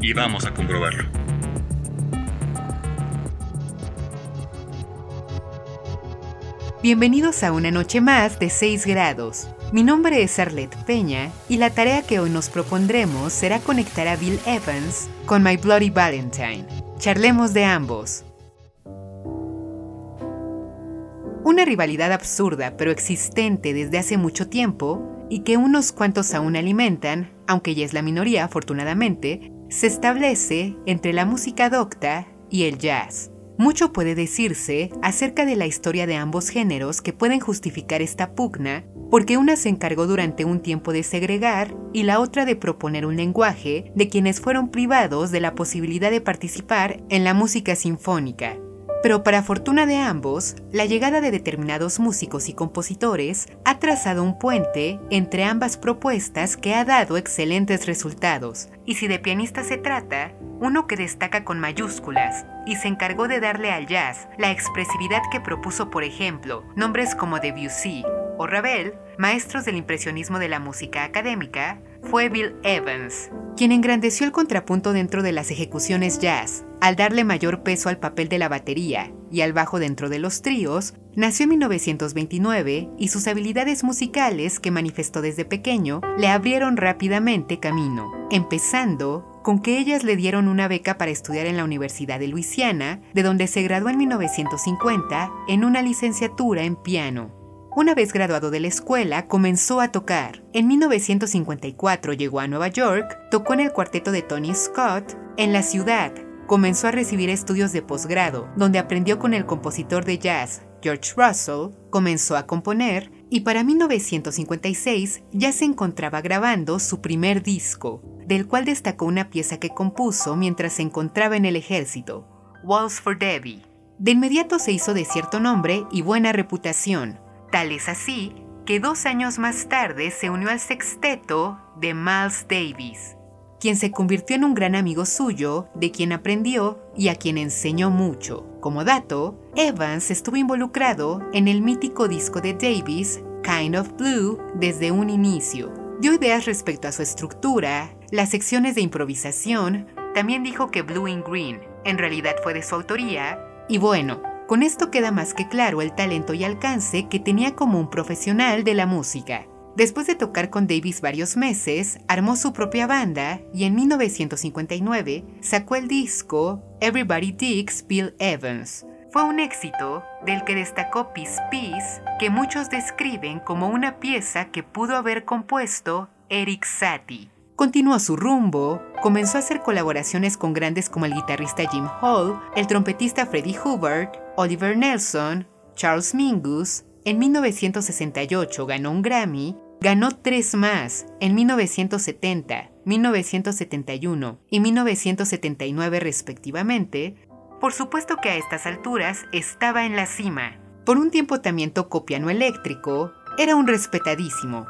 y vamos a comprobarlo. Bienvenidos a una noche más de 6 grados. Mi nombre es Arlette Peña y la tarea que hoy nos propondremos será conectar a Bill Evans con My Bloody Valentine. Charlemos de ambos. Una rivalidad absurda pero existente desde hace mucho tiempo y que unos cuantos aún alimentan, aunque ya es la minoría afortunadamente, se establece entre la música docta y el jazz. Mucho puede decirse acerca de la historia de ambos géneros que pueden justificar esta pugna, porque una se encargó durante un tiempo de segregar y la otra de proponer un lenguaje de quienes fueron privados de la posibilidad de participar en la música sinfónica. Pero para fortuna de ambos, la llegada de determinados músicos y compositores ha trazado un puente entre ambas propuestas que ha dado excelentes resultados. Y si de pianista se trata, uno que destaca con mayúsculas y se encargó de darle al jazz la expresividad que propuso, por ejemplo, nombres como Debussy o Ravel, maestros del impresionismo de la música académica, fue Bill Evans, quien engrandeció el contrapunto dentro de las ejecuciones jazz, al darle mayor peso al papel de la batería y al bajo dentro de los tríos, nació en 1929 y sus habilidades musicales que manifestó desde pequeño le abrieron rápidamente camino, empezando con que ellas le dieron una beca para estudiar en la Universidad de Luisiana, de donde se graduó en 1950 en una licenciatura en piano. Una vez graduado de la escuela, comenzó a tocar. En 1954 llegó a Nueva York, tocó en el cuarteto de Tony Scott en la ciudad. Comenzó a recibir estudios de posgrado, donde aprendió con el compositor de jazz George Russell, comenzó a componer y para 1956 ya se encontraba grabando su primer disco, del cual destacó una pieza que compuso mientras se encontraba en el ejército, Walls for Debbie. De inmediato se hizo de cierto nombre y buena reputación, tal es así que dos años más tarde se unió al sexteto de Miles Davis, quien se convirtió en un gran amigo suyo, de quien aprendió y a quien enseñó mucho. Como dato, Evans estuvo involucrado en el mítico disco de Davis, Kind of Blue, desde un inicio. Dio ideas respecto a su estructura, las secciones de improvisación, también dijo que Blue in Green en realidad fue de su autoría, y bueno, con esto queda más que claro el talento y alcance que tenía como un profesional de la música. Después de tocar con Davis varios meses, armó su propia banda y en 1959 sacó el disco Everybody Digs Bill Evans. Fue un éxito del que destacó Peace Peace, que muchos describen como una pieza que pudo haber compuesto Eric Satie. Continuó su rumbo, comenzó a hacer colaboraciones con grandes como el guitarrista Jim Hall, el trompetista Freddie Hubbard, Oliver Nelson, Charles Mingus, en 1968 ganó un Grammy, ganó tres más en 1970, 1971 y 1979 respectivamente. Por supuesto que a estas alturas estaba en la cima. Por un tiempo también tocó piano eléctrico, era un respetadísimo.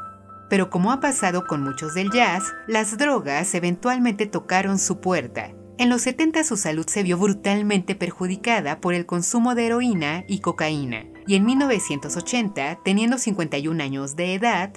Pero como ha pasado con muchos del jazz, las drogas eventualmente tocaron su puerta. En los 70 su salud se vio brutalmente perjudicada por el consumo de heroína y cocaína y en 1980, teniendo 51 años de edad,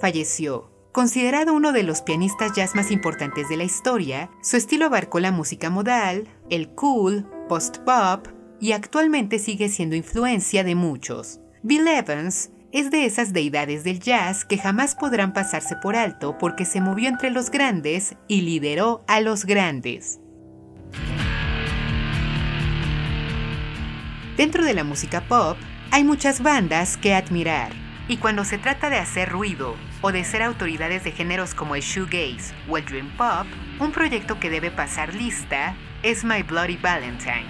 falleció. Considerado uno de los pianistas jazz más importantes de la historia, su estilo abarcó la música modal, el cool, post-pop y actualmente sigue siendo influencia de muchos. Bill Evans es de esas deidades del jazz que jamás podrán pasarse por alto porque se movió entre los grandes y lideró a los grandes. Dentro de la música pop, hay muchas bandas que admirar, y cuando se trata de hacer ruido o de ser autoridades de géneros como el shoegaze o el dream pop, un proyecto que debe pasar lista es My Bloody Valentine.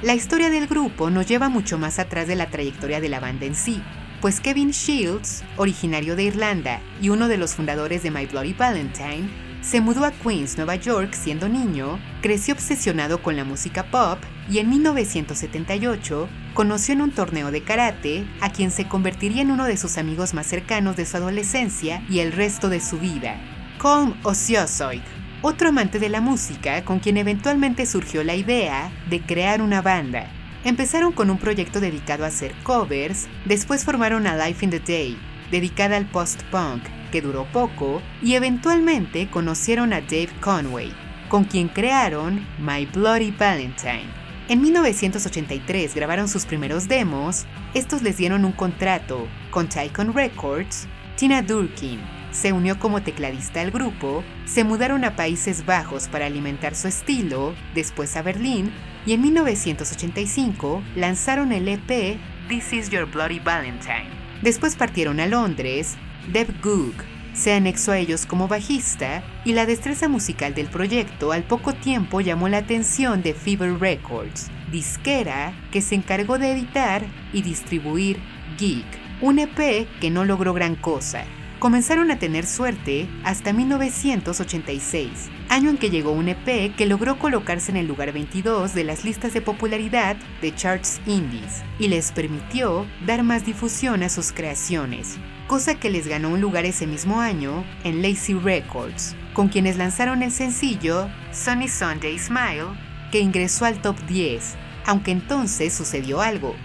La historia del grupo nos lleva mucho más atrás de la trayectoria de la banda en sí, pues Kevin Shields, originario de Irlanda y uno de los fundadores de My Bloody Valentine, se mudó a Queens, Nueva York siendo niño, creció obsesionado con la música pop y en 1978 conoció en un torneo de karate a quien se convertiría en uno de sus amigos más cercanos de su adolescencia y el resto de su vida, Colm Osiosoid, otro amante de la música con quien eventualmente surgió la idea de crear una banda. Empezaron con un proyecto dedicado a hacer covers, después formaron a Life in the Day, dedicada al post-punk, que duró poco, y eventualmente conocieron a Dave Conway, con quien crearon My Bloody Valentine. En 1983 grabaron sus primeros demos, estos les dieron un contrato con Tycoon Records, Tina Durkin se unió como tecladista al grupo, se mudaron a Países Bajos para alimentar su estilo, después a Berlín, y en 1985 lanzaron el EP This Is Your Bloody Valentine. Después partieron a Londres, Deb Goog se anexó a ellos como bajista y la destreza musical del proyecto al poco tiempo llamó la atención de Fever Records, disquera que se encargó de editar y distribuir Geek, un EP que no logró gran cosa. Comenzaron a tener suerte hasta 1986, año en que llegó un EP que logró colocarse en el lugar 22 de las listas de popularidad de charts indies y les permitió dar más difusión a sus creaciones, cosa que les ganó un lugar ese mismo año en Lazy Records, con quienes lanzaron el sencillo Sunny Sunday Smile, que ingresó al top 10, aunque entonces sucedió algo,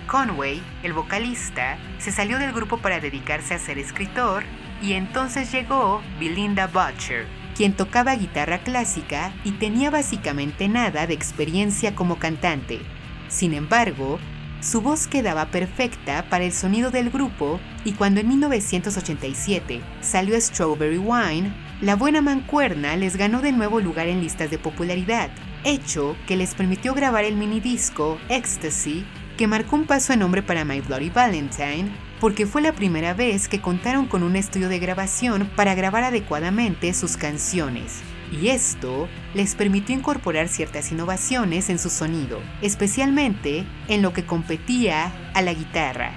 Conway, el vocalista, se salió del grupo para dedicarse a ser escritor, y entonces llegó Belinda Butcher, quien tocaba guitarra clásica y tenía básicamente nada de experiencia como cantante. Sin embargo, su voz quedaba perfecta para el sonido del grupo y cuando en 1987 salió Strawberry Wine, la buena mancuerna les ganó de nuevo lugar en listas de popularidad, hecho que les permitió grabar el minidisco Ecstasy, que marcó un paso en nombre para My Bloody Valentine, porque fue la primera vez que contaron con un estudio de grabación para grabar adecuadamente sus canciones y esto les permitió incorporar ciertas innovaciones en su sonido, especialmente en lo que competía a la guitarra.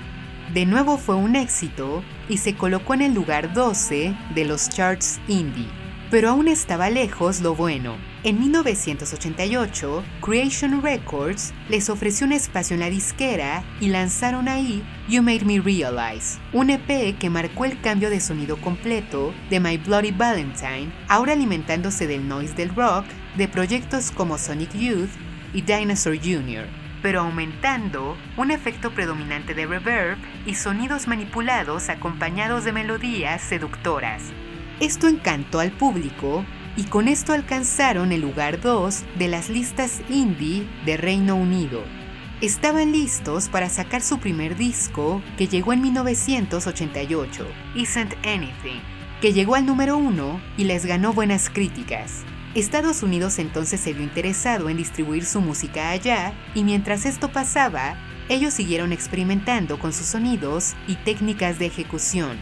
De nuevo fue un éxito y se colocó en el lugar 12 de los charts indie, pero aún estaba lejos lo bueno. En 1988, Creation Records les ofreció un espacio en la disquera y lanzaron ahí You Made Me Realize, un EP que marcó el cambio de sonido completo de My Bloody Valentine, ahora alimentándose del noise del rock de proyectos como Sonic Youth y Dinosaur Jr., pero aumentando un efecto predominante de reverb y sonidos manipulados acompañados de melodías seductoras. Esto encantó al público y con esto alcanzaron el lugar 2 de las listas indie de Reino Unido. Estaban listos para sacar su primer disco que llegó en 1988, Isn't Anything, que llegó al número 1 y les ganó buenas críticas. Estados Unidos entonces se vio interesado en distribuir su música allá y mientras esto pasaba, ellos siguieron experimentando con sus sonidos y técnicas de ejecución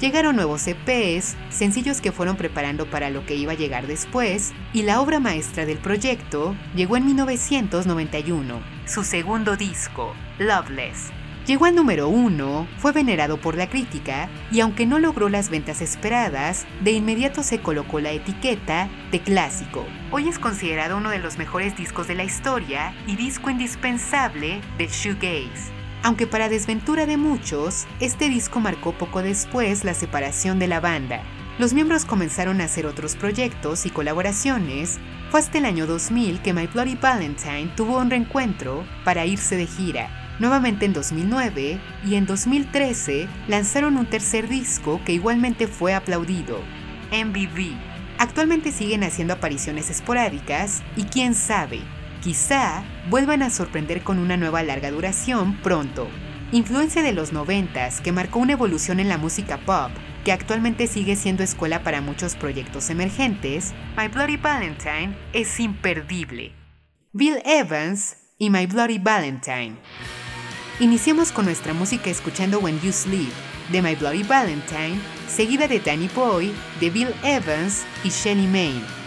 Llegaron nuevos EPs, sencillos que fueron preparando para lo que iba a llegar después, y la obra maestra del proyecto llegó en 1991, su segundo disco, Loveless. Llegó al número uno, fue venerado por la crítica y aunque no logró las ventas esperadas, de inmediato se colocó la etiqueta de clásico. Hoy es considerado uno de los mejores discos de la historia y disco indispensable de shoegaze. Aunque para desventura de muchos, este disco marcó poco después la separación de la banda. Los miembros comenzaron a hacer otros proyectos y colaboraciones. Fue hasta el año 2000 que My Bloody Valentine tuvo un reencuentro para irse de gira. Nuevamente en 2009 y en 2013 lanzaron un tercer disco que igualmente fue aplaudido, MVV. Actualmente siguen haciendo apariciones esporádicas y quién sabe, Quizá vuelvan a sorprender con una nueva larga duración pronto. Influencia de los 90 que marcó una evolución en la música pop, que actualmente sigue siendo escuela para muchos proyectos emergentes, My Bloody Valentine es imperdible. Bill Evans y My Bloody Valentine. Iniciamos con nuestra música escuchando When You Sleep de My Bloody Valentine, seguida de Danny Boy, de Bill Evans y Shelly Maine.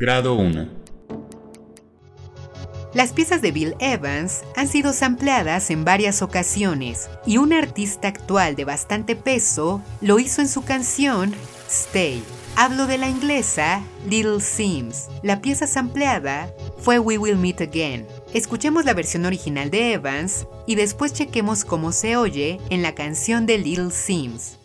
Grado 1. Las piezas de Bill Evans han sido sampleadas en varias ocasiones y un artista actual de bastante peso lo hizo en su canción Stay. Hablo de la inglesa Little Sims. La pieza sampleada fue We Will Meet Again. Escuchemos la versión original de Evans y después chequemos cómo se oye en la canción de Little Sims.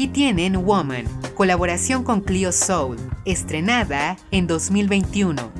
Aquí tienen Woman, colaboración con Clio Soul, estrenada en 2021.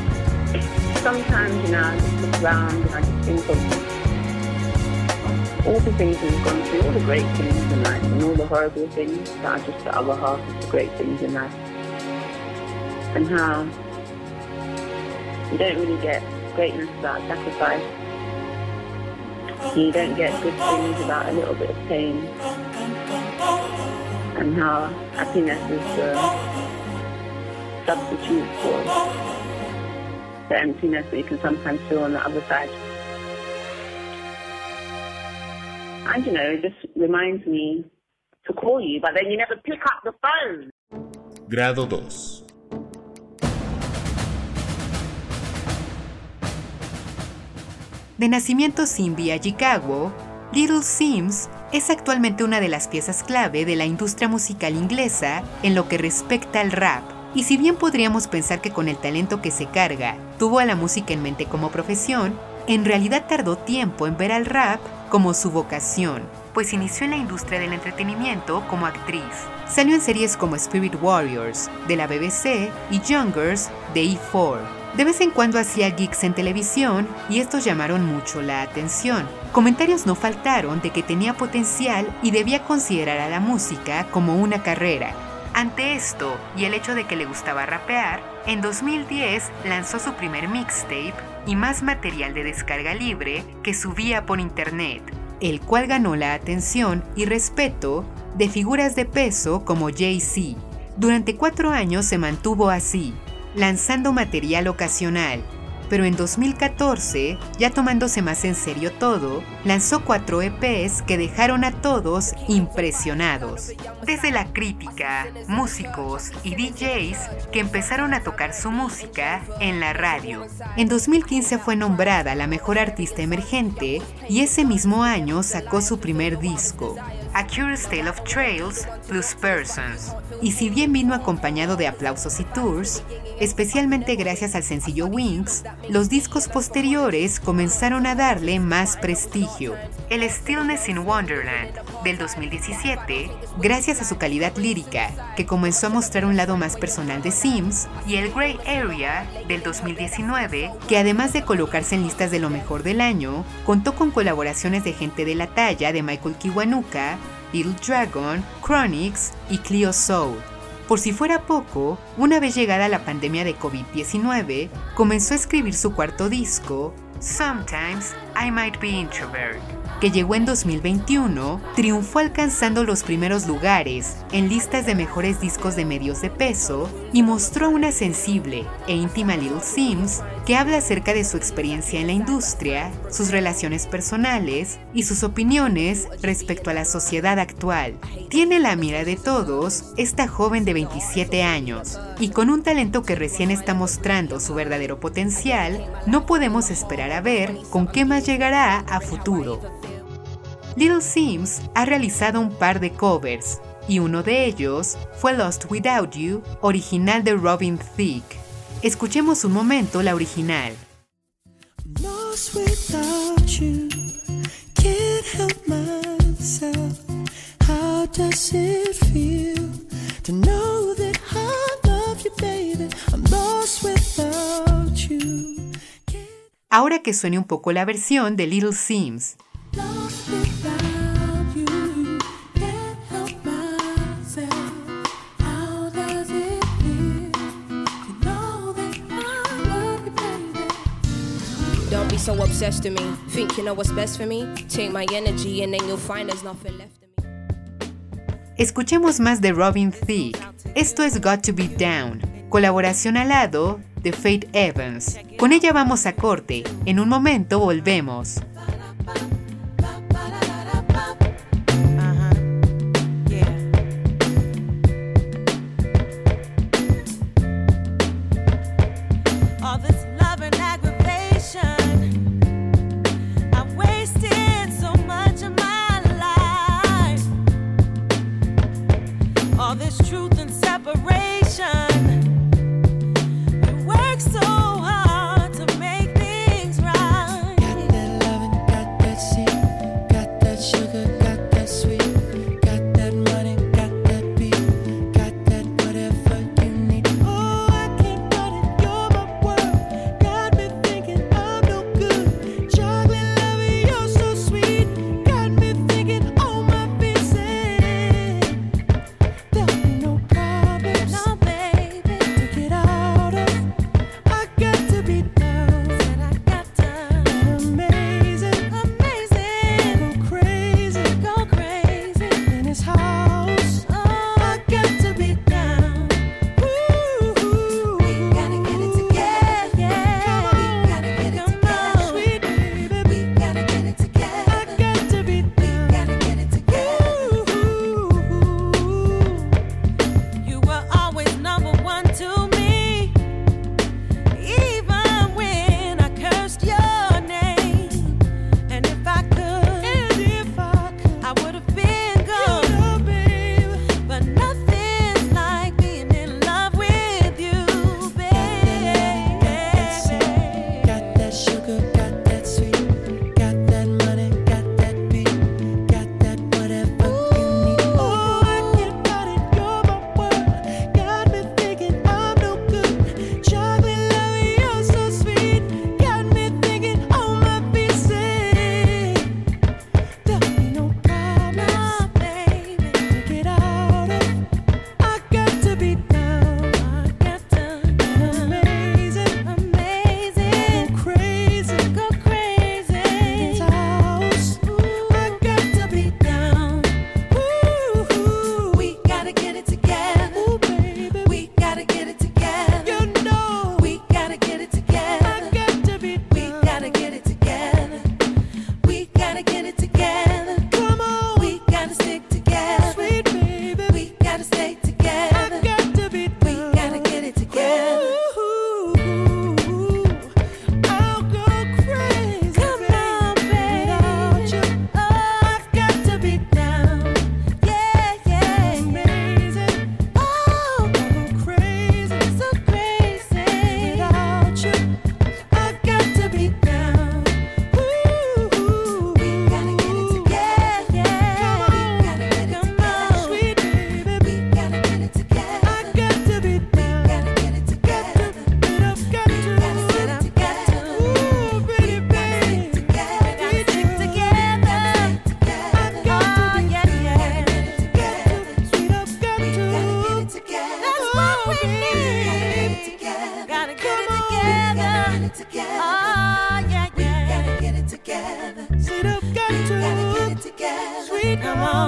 sometimes, you know, I just look around and I just think of all the things we've gone through, all the great things in life, and all the horrible things that are just the other half of the great things in life. And how you don't really get greatness without sacrifice. You don't get good things without a little bit of pain. And how happiness is the substitute for the emptiness that you can sometimes feel on the other side. And you know, it just reminds me to call you, but then you never pick up the phone. Grado 2. De nacimiento Simbi a Chicago, Little Sims es actualmente una de las piezas clave de la industria musical inglesa en lo que respecta al rap. Y si bien podríamos pensar que con el talento que se carga tuvo a la música en mente como profesión, en realidad tardó tiempo en ver al rap como su vocación, pues inició en la industria del entretenimiento como actriz. Salió en series como Spirit Warriors de la BBC y Youngers de E4. De vez en cuando hacía gigs en televisión y estos llamaron mucho la atención. Comentarios no faltaron de que tenía potencial y debía considerar a la música como una carrera. Ante esto y el hecho de que le gustaba rapear, en 2010 lanzó su primer mixtape y más material de descarga libre que subía por internet, el cual ganó la atención y respeto de figuras de peso como Jay-Z. Durante cuatro años se mantuvo así, lanzando material ocasional, pero en 2014, ya tomándose más en serio todo, lanzó cuatro EPs que dejaron a todos impresionados. Desde la crítica, músicos y DJs que empezaron a tocar su música en la radio. En 2015 fue nombrada la mejor artista emergente y ese mismo año sacó su primer disco, A Curious Tale of Trails plus Persons. Y si bien vino acompañado de aplausos y tours, especialmente gracias al sencillo Wings, los discos posteriores comenzaron a darle más prestigio. El Stillness in Wonderland del 2017, gracias a su calidad lírica, que comenzó a mostrar un lado más personal de Sims, y el Grey Area del 2019, que además de colocarse en listas de lo mejor del año, contó con colaboraciones de gente de la talla de Michael Kiwanuka, Little Dragon, Chronix y Clio Soul. Por si fuera poco, una vez llegada la pandemia de COVID-19, comenzó a escribir su cuarto disco, Sometimes I Might Be Introvert, que llegó en 2021, triunfó alcanzando los primeros lugares en listas de mejores discos de medios de peso y mostró una sensible e íntima Little Sims que habla acerca de su experiencia en la industria, sus relaciones personales y sus opiniones respecto a la sociedad actual. Tiene la mira de todos esta joven de 27 años y con un talento que recién está mostrando su verdadero potencial, no podemos esperar a ver con qué más llegará a futuro. Little Sims ha realizado un par de covers, y uno de ellos fue Lost Without You, original de Robin Thicke. Escuchemos un momento la original. Lost without you, can't help myself. How does it feel to know that I love you, baby? I'm lost without you. Ahora que suene un poco la versión de Little Sims. Lost so obsessed with me. Think you know what's best for me? Take my energy and then you'll find there's nothing left of me. Escuchemos más de Robin Thicke. Esto es Got to Be Down, colaboración al lado de Faith Evans. Con ella vamos a corte. En un momento volvemos.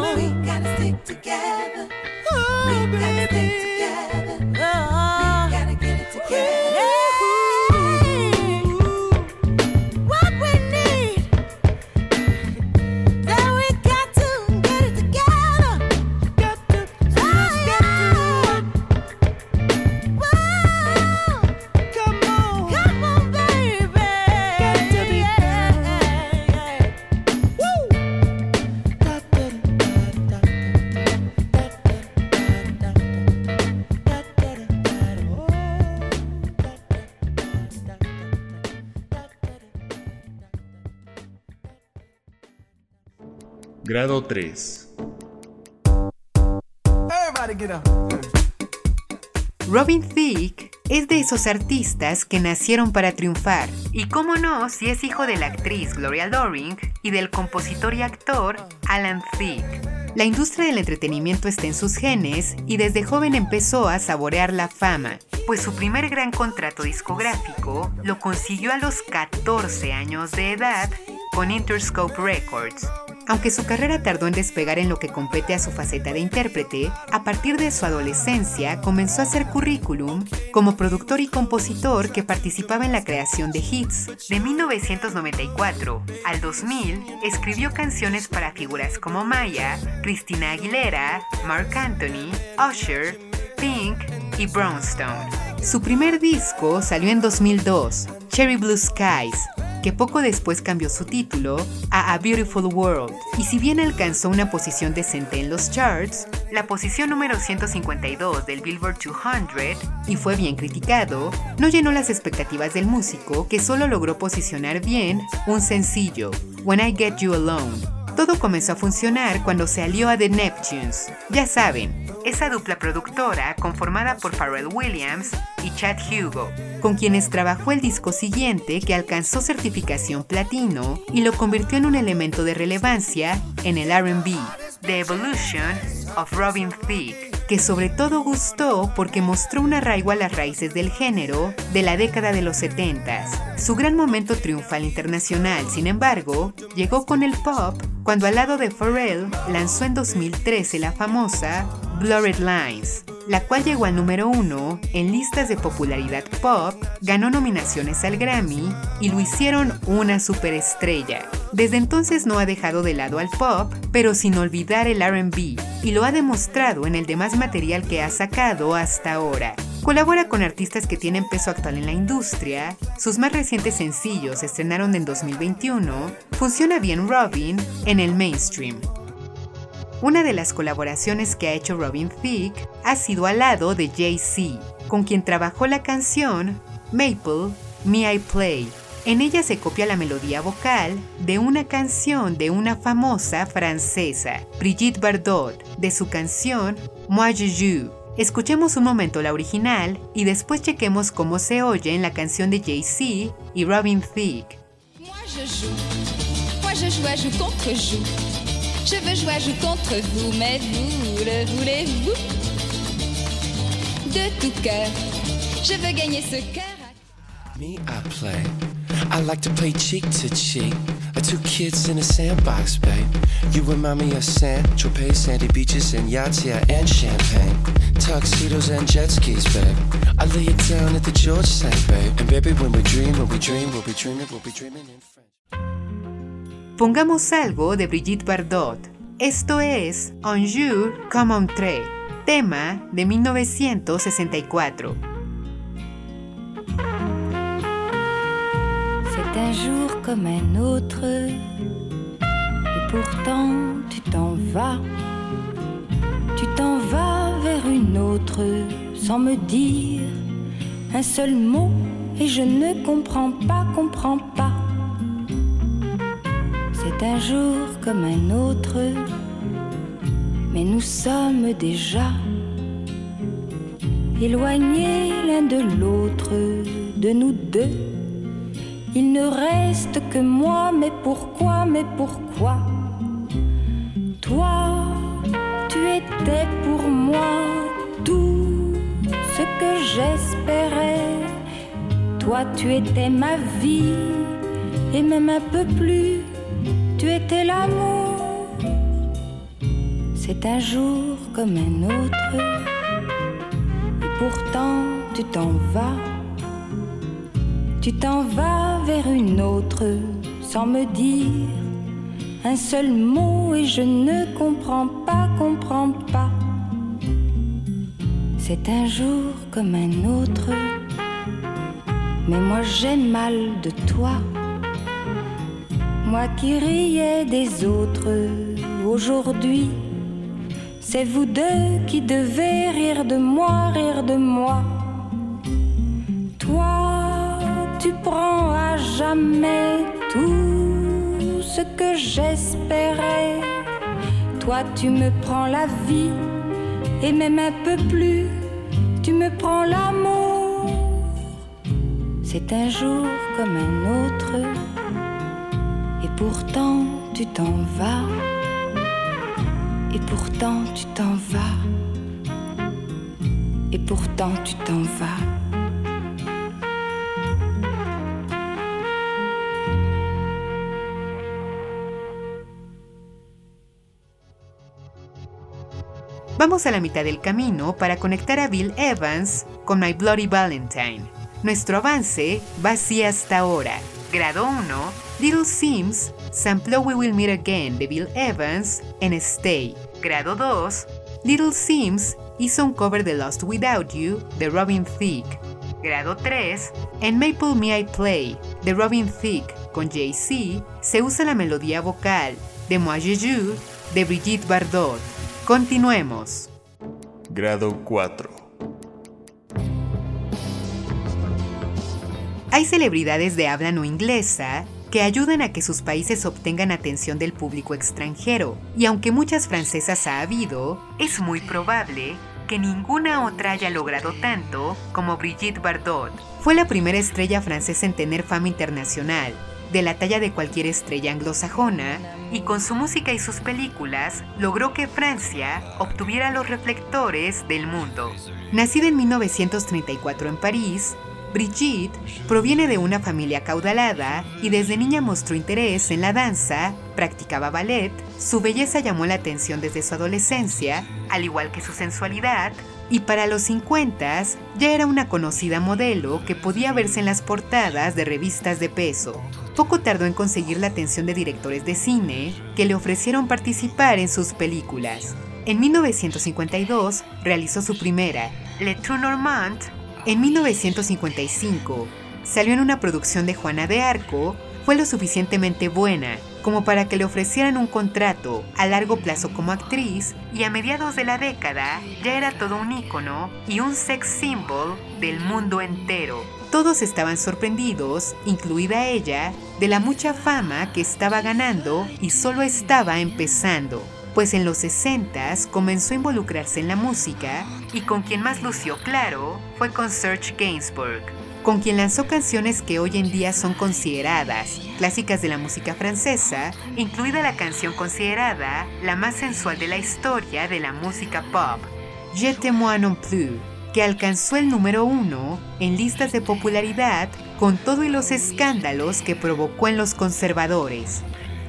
We gotta stick together. Oh, we baby. gotta stick together. Oh. Grado 3. Everybody get up. Robin Thicke es de esos artistas que nacieron para triunfar. Y cómo no, si es hijo de la actriz Gloria Loring y del compositor y actor Alan Thicke. La industria del entretenimiento está en sus genes y desde joven empezó a saborear la fama, pues su primer gran contrato discográfico lo consiguió a los 14 años de edad con Interscope Records. Aunque su carrera tardó en despegar en lo que compete a su faceta de intérprete, a partir de su adolescencia comenzó a hacer currículum como productor y compositor que participaba en la creación de hits. De 1994 al 2000 escribió canciones para figuras como Maya, Christina Aguilera, Mark Anthony, Usher, Pink y Brownstone. Su primer disco salió en 2002, Cherry Blue Skies, que poco después cambió su título a A Beautiful World, y si bien alcanzó una posición decente en los charts, la posición número 152 del Billboard 200 y fue bien criticado, no llenó las expectativas del músico que solo logró posicionar bien un sencillo, When I Get You Alone. Todo comenzó a funcionar cuando se alió a The Neptunes. Ya saben, esa dupla productora conformada por Pharrell Williams y Chad Hugo, con quienes trabajó el disco siguiente que alcanzó certificación platino y lo convirtió en un elemento de relevancia en el RB, The Evolution of Robin Thicke, que sobre todo gustó porque mostró un arraigo a las raíces del género de la década de los 70s. Su gran momento triunfal internacional, sin embargo, llegó con el pop cuando al lado de Pharrell lanzó en 2013 la famosa Blurred Lines, la cual llegó al número uno en listas de popularidad pop, ganó nominaciones al Grammy y lo hicieron una superestrella. Desde entonces no ha dejado de lado al pop, pero sin olvidar el RB, y lo ha demostrado en el demás material que ha sacado hasta ahora. Colabora con artistas que tienen peso actual en la industria, sus más recientes sencillos se estrenaron en 2021, funciona bien Robin en el mainstream. Una de las colaboraciones que ha hecho Robin Thicke ha sido al lado de Jay-Z, con quien trabajó la canción Maple, Me I Play. En ella se copia la melodía vocal de una canción de una famosa francesa, Brigitte Bardot, de su canción Moi Je Joue. Escuchemos un momento la original y después chequemos cómo se oye en la canción de Jay-Z y Robin Thicke. Moi je joue, moi je joue contre joue. Je veux jouer à joue contre vous, mais vous le voulez-vous? De tout cœur, je veux gagner ce cœur. Me, I play. I like to play cheek to cheek. Uh, Two kids in a sandbox, babe. You remind me of San Tropez, sandy beaches, and yachts, yeah, and champagne. Tuxedos and jet skis, babe. I lay it down at the George Side, babe. And baby, when we dream, when we dream, we'll be dreaming, we'll be dreaming. Pongamos algo de Brigitte Bardot. Esto es Un jour comme un tema de 1964. C'est un jour comme un autre, et pourtant tu t'en vas. Tu t'en vas vers une autre sans me dire un seul mot, et je ne comprends pas, comprends pas. Un jour comme un autre, mais nous sommes déjà éloignés l'un de l'autre, de nous deux. Il ne reste que moi, mais pourquoi, mais pourquoi? Toi, tu étais pour moi tout ce que j'espérais, Toi, tu étais ma vie, et même un peu plus, tu étais l'amour. C'est un jour comme un autre, et pourtant tu t'en vas. Tu t'en vas vers une autre sans me dire un seul mot et je ne comprends pas, comprends pas. C'est un jour comme un autre, mais moi j'ai mal de toi. Moi qui riais des autres, aujourd'hui, c'est vous deux qui devez rire de moi, rire de moi. Toi, tu prends à jamais tout ce que j'espérais. Toi, tu me prends la vie et même un peu plus, tu me prends l'amour. C'est un jour comme un autre, pourtant tu t'en vas, et pourtant tu t'en vas, et pourtant tu t'en vas. Vamos a la mitad del camino para conectar a Bill Evans con My Bloody Valentine. Nuestro avance va así hasta ahora. Grado 1, Little Sims sampló We Will Meet Again de Bill Evans en Stay. Grado 2, Little Sims hizo un cover de Lost Without You de Robin Thicke. Grado 3, en Maple Me I Play de Robin Thicke con Jay-Z se usa la melodía vocal de Moi Je de Brigitte Bardot. Continuemos. Grado 4. Hay celebridades de habla no inglesa que ayudan a que sus países obtengan atención del público extranjero, y aunque muchas francesas ha habido, es muy probable que ninguna otra haya logrado tanto como Brigitte Bardot. Fue la primera estrella francesa en tener fama internacional, de la talla de cualquier estrella anglosajona, y con su música y sus películas logró que Francia obtuviera los reflectores del mundo. Nacida en 1934 en París, Brigitte proviene de una familia acaudalada y desde niña mostró interés en la danza, practicaba ballet, su belleza llamó la atención desde su adolescencia, al igual que su sensualidad, y para los 50 ya era una conocida modelo que podía verse en las portadas de revistas de peso. Poco tardó en conseguir la atención de directores de cine que le ofrecieron participar en sus películas. En 1952 realizó su primera, Le True Normand. En 1955 salió en una producción de Juana de Arco, fue lo suficientemente buena como para que le ofrecieran un contrato a largo plazo como actriz y a mediados de la década ya era todo un ícono y un sex symbol del mundo entero. Todos estaban sorprendidos, incluida ella, de la mucha fama que estaba ganando y solo estaba empezando, pues en los 60 comenzó a involucrarse en la música y con quien más lució claro fue con Serge Gainsbourg, con quien lanzó canciones que hoy en día son consideradas clásicas de la música francesa, incluida la canción considerada la más sensual de la historia de la música pop, Je t'aime non plus, que alcanzó el número uno en listas de popularidad con todo y los escándalos que provocó en los conservadores.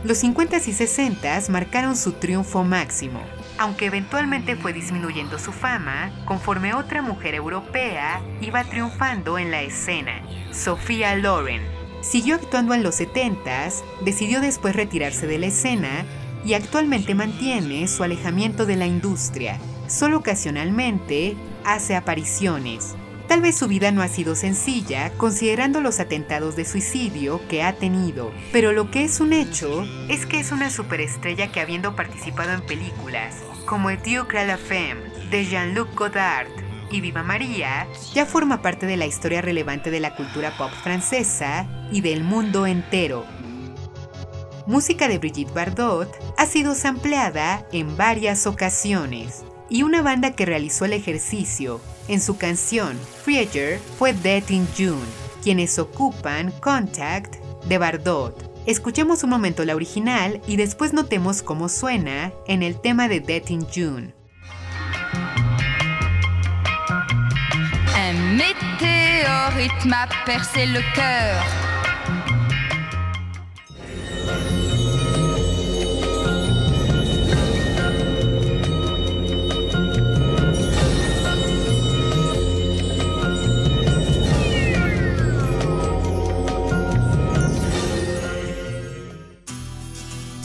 Los 50s y 60s marcaron su triunfo máximo, aunque eventualmente fue disminuyendo su fama conforme otra mujer europea iba triunfando en la escena, Sofía Loren. Siguió actuando en los 70s, decidió después retirarse de la escena y actualmente mantiene su alejamiento de la industria. Solo ocasionalmente hace apariciones. Tal vez su vida no ha sido sencilla considerando los atentados de suicidio que ha tenido, pero lo que es un hecho es que es una superestrella que habiendo participado en películas como à la femme de Jean-Luc Godard y Viva María, ya forma parte de la historia relevante de la cultura pop francesa y del mundo entero. Música de Brigitte Bardot ha sido sampleada en varias ocasiones y una banda que realizó el ejercicio en su canción Frieger fue Dead in June, quienes ocupan Contact de Bardot. Escuchemos un momento la original y después notemos cómo suena en el tema de Dead in June. Un percé.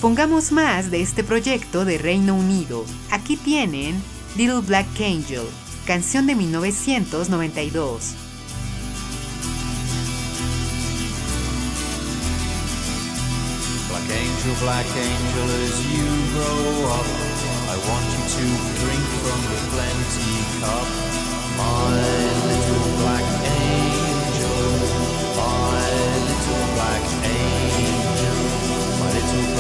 Pongamos más de este proyecto de Reino Unido. Aquí tienen Little Black Angel, canción de 1992. Black angel, black angel, as you grow up, I want you to drink from the plenty cup. My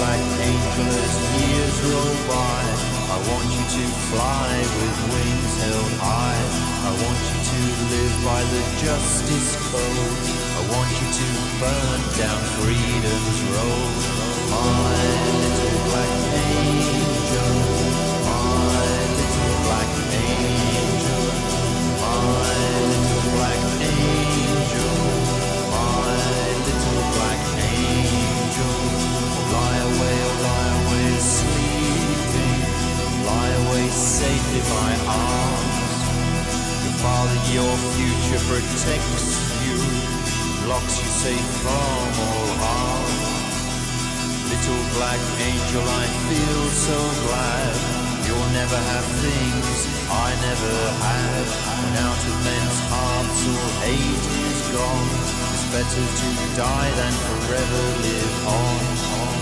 angel, as years roll by, I want you to fly with wings held high. I want you to live by the justice code. I want you to burn down freedom's road. My little black angel, my little black angel, my little black angel, away, oh lie away, sleeping, lie away safe in my arms. Your father, your future protects you, locks you safe from all harm. Little black angel, I feel so glad. You'll never have things I never had. And out of men's hearts, all hate is gone. It's better to die than forever live on.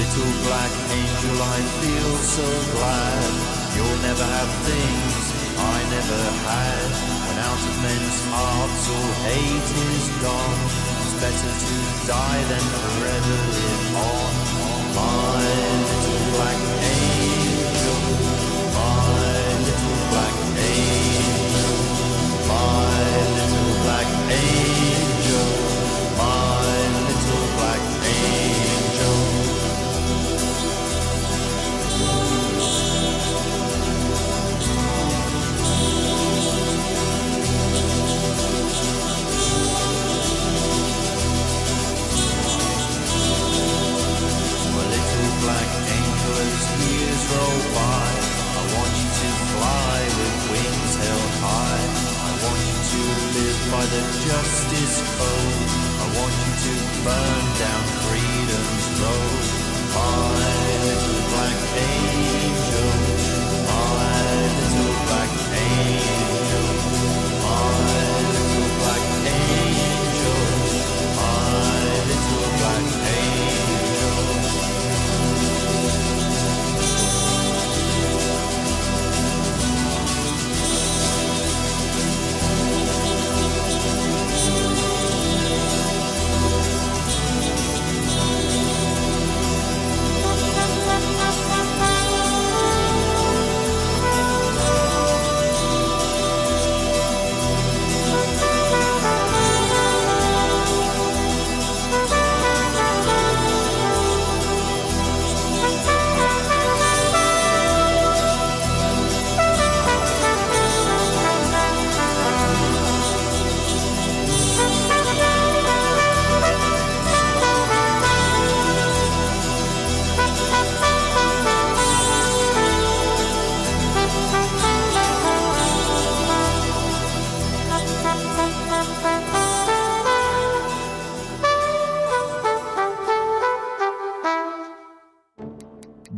Little black angel, I feel so glad. You'll never have things I never had. When out of men's hearts all hate is gone, it's better to die than forever live on. My little black angel, my little black angel, my little black angel, as years roll by, I want you to fly with wings held high. I want you to live by the justice code. I want you to burn down freedom's road. My little black angel,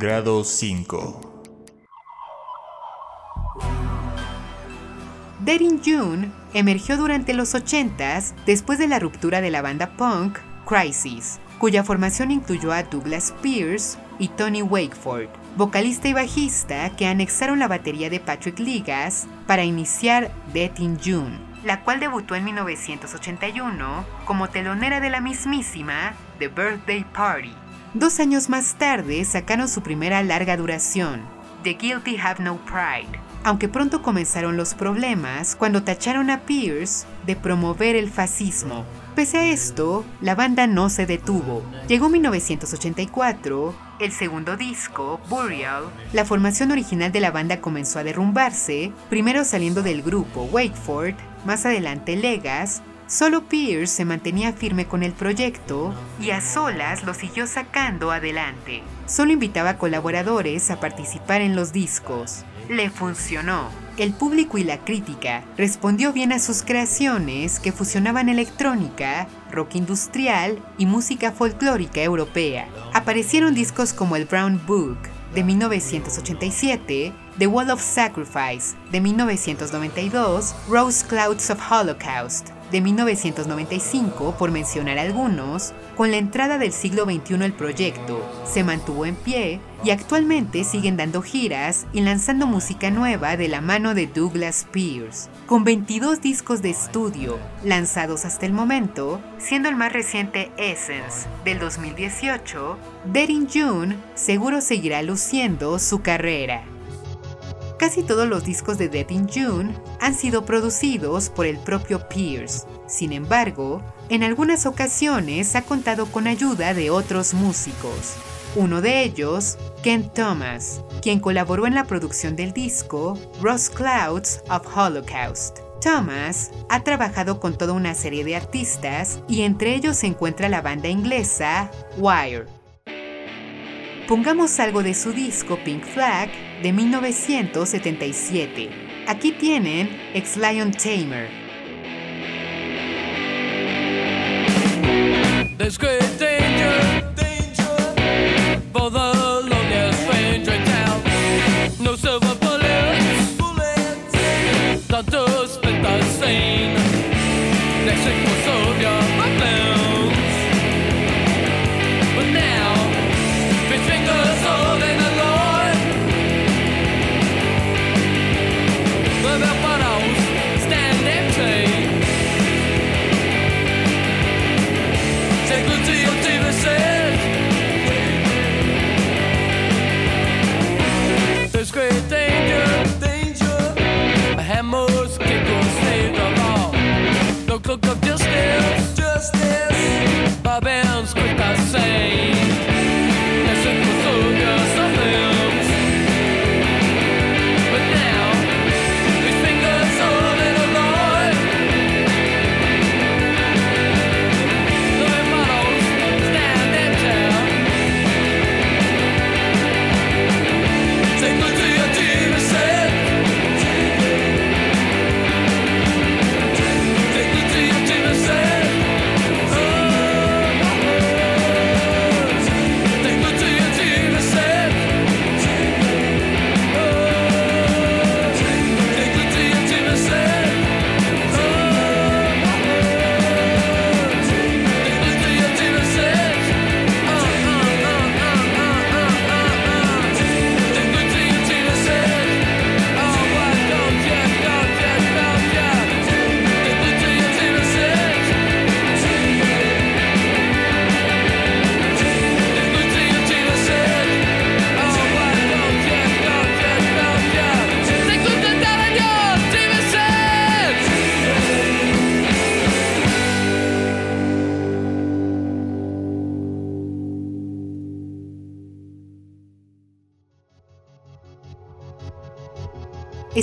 Grado 5. Daring June emergió durante los 80s después de la ruptura de la banda punk Crisis, cuya formación incluyó a Douglas Pierce y Tony Wakeford, vocalista y bajista que anexaron la batería de Patrick Ligas para iniciar Death in June. la cual debutó en 1981 como telonera de la mismísima The Birthday Party. Dos años más tarde sacaron su primera larga duración, The Guilty Have No Pride, aunque pronto comenzaron los problemas cuando tacharon a Pierce de promover el fascismo. Pese a esto, la banda no se detuvo. Llegó 1984, el segundo disco, Burial, la formación original de la banda comenzó a derrumbarse, primero saliendo del grupo Wakeford, más adelante Legas, Solo Pierce se mantenía firme con el proyecto y a solas lo siguió sacando adelante. Solo invitaba colaboradores a participar en los discos. Le funcionó. El público y la crítica respondió bien a sus creaciones que fusionaban electrónica, rock industrial y música folclórica europea. Aparecieron discos como el Brown Book de 1987, The Wall of Sacrifice de 1992, Rose Clouds of Holocaust de 1995, por mencionar algunos, con la entrada del siglo XXI el proyecto se mantuvo en pie y actualmente siguen dando giras y lanzando música nueva de la mano de Douglas Pierce, con 22 discos de estudio lanzados hasta el momento, siendo el más reciente Essence del 2018, Dead June seguro seguirá luciendo su carrera. Casi todos los discos de Dead in June han sido producidos por el propio Pierce. Sin embargo, en algunas ocasiones ha contado con ayuda de otros músicos. Uno de ellos, Ken Thomas, quien colaboró en la producción del disco Rose Clouds of Holocaust. Thomas ha trabajado con toda una serie de artistas y entre ellos se encuentra la banda inglesa Wire. Pongamos algo de su disco Pink Flag de 1977. Aquí tienen Ex Lion Tamer. There's great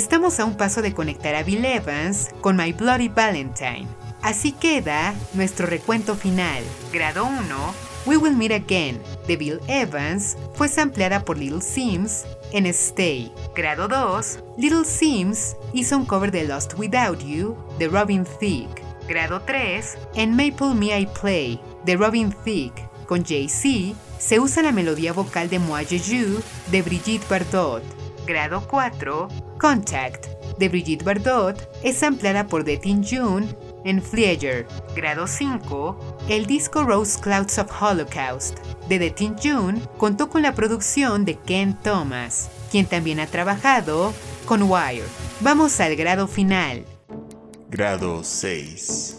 Estamos a un paso de conectar a Bill Evans con My Bloody Valentine. Así queda nuestro recuento final. Grado 1, We Will Meet Again, de Bill Evans, fue sampleada por Little Sims en Stay. Grado 2, Little Sims hizo un cover de Lost Without You, de Robin Thicke. Grado 3, en Maple Me I Play, de Robin Thicke, con Jay-Z, se usa la melodía vocal de Moi Jeju, de Brigitte Bardot. Grado 4, Contact, de Brigitte Bardot, es ampliada por The Teen June en Flieger. Grado 5, el disco Rose Clouds of Holocaust, de The Teen June, contó con la producción de Ken Thomas, quien también ha trabajado con Wire. Vamos al grado final. Grado 6.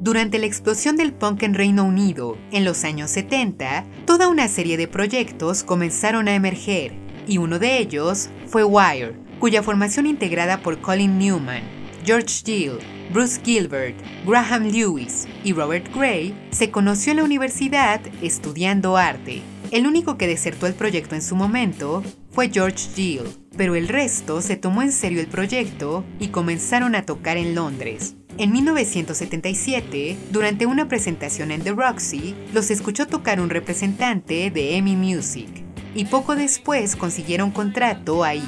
Durante la explosión del punk en Reino Unido en los años 70, toda una serie de proyectos comenzaron a emerger, y uno de ellos fue Wire, cuya formación integrada por Colin Newman, George Gill, Bruce Gilbert, Graham Lewis y Robert Gray se conoció en la universidad estudiando arte. El único que desertó el proyecto en su momento fue George Gill, pero el resto se tomó en serio el proyecto y comenzaron a tocar en Londres. En 1977, durante una presentación en The Roxy, los escuchó tocar un representante de EMI Music, y poco después consiguieron contrato ahí.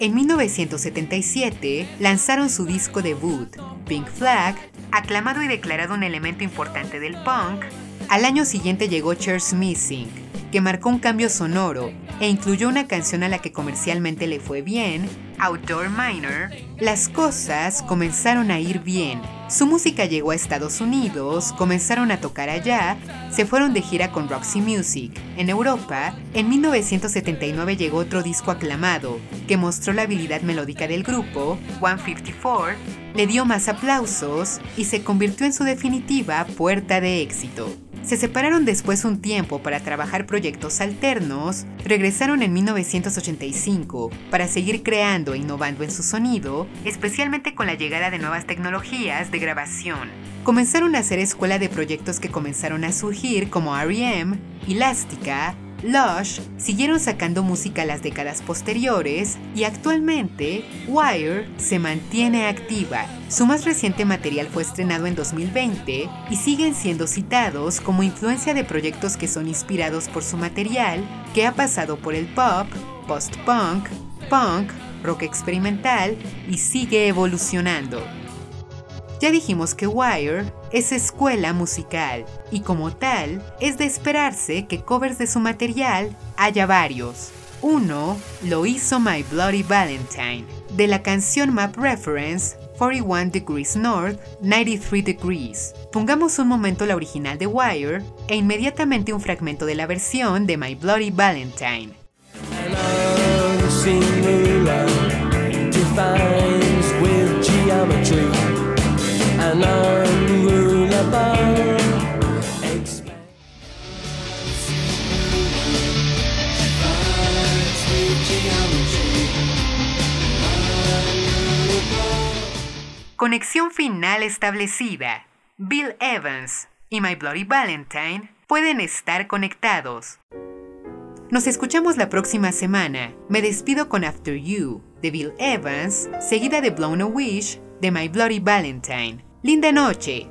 En 1977 lanzaron su disco debut, Pink Flag, aclamado y declarado un elemento importante del punk. Al año siguiente llegó Cheers Missing, que marcó un cambio sonoro e incluyó una canción a la que comercialmente le fue bien, Outdoor Minor, las cosas comenzaron a ir bien. Su música llegó a Estados Unidos, comenzaron a tocar allá, se fueron de gira con Roxy Music. En Europa, en 1979 llegó otro disco aclamado, que mostró la habilidad melódica del grupo, 154, le dio más aplausos y se convirtió en su definitiva puerta de éxito. Se separaron después un tiempo para trabajar proyectos alternos, regresaron en 1985 para seguir creando e innovando en su sonido, especialmente con la llegada de nuevas tecnologías de grabación. Comenzaron a hacer escuela de proyectos que comenzaron a surgir como REM, Elástica, Lush siguieron sacando música las décadas posteriores y actualmente Wire se mantiene activa. Su más reciente material fue estrenado en 2020 y siguen siendo citados como influencia de proyectos que son inspirados por su material, que ha pasado por el pop, post-punk, punk, rock experimental y sigue evolucionando. Ya dijimos que Wire es escuela musical y como tal es de esperarse que covers de su material haya varios. Uno lo hizo My Bloody Valentine, de la canción Map Reference 41 Degrees North, 93 Degrees. Pongamos un momento la original de Wire e inmediatamente un fragmento de la versión de My Bloody Valentine. Conexión final establecida. Bill Evans y My Bloody Valentine pueden estar conectados. Nos escuchamos la próxima semana. Me despido con After You de Bill Evans, seguida de Blown a Wish de My Bloody Valentine. Linda noche.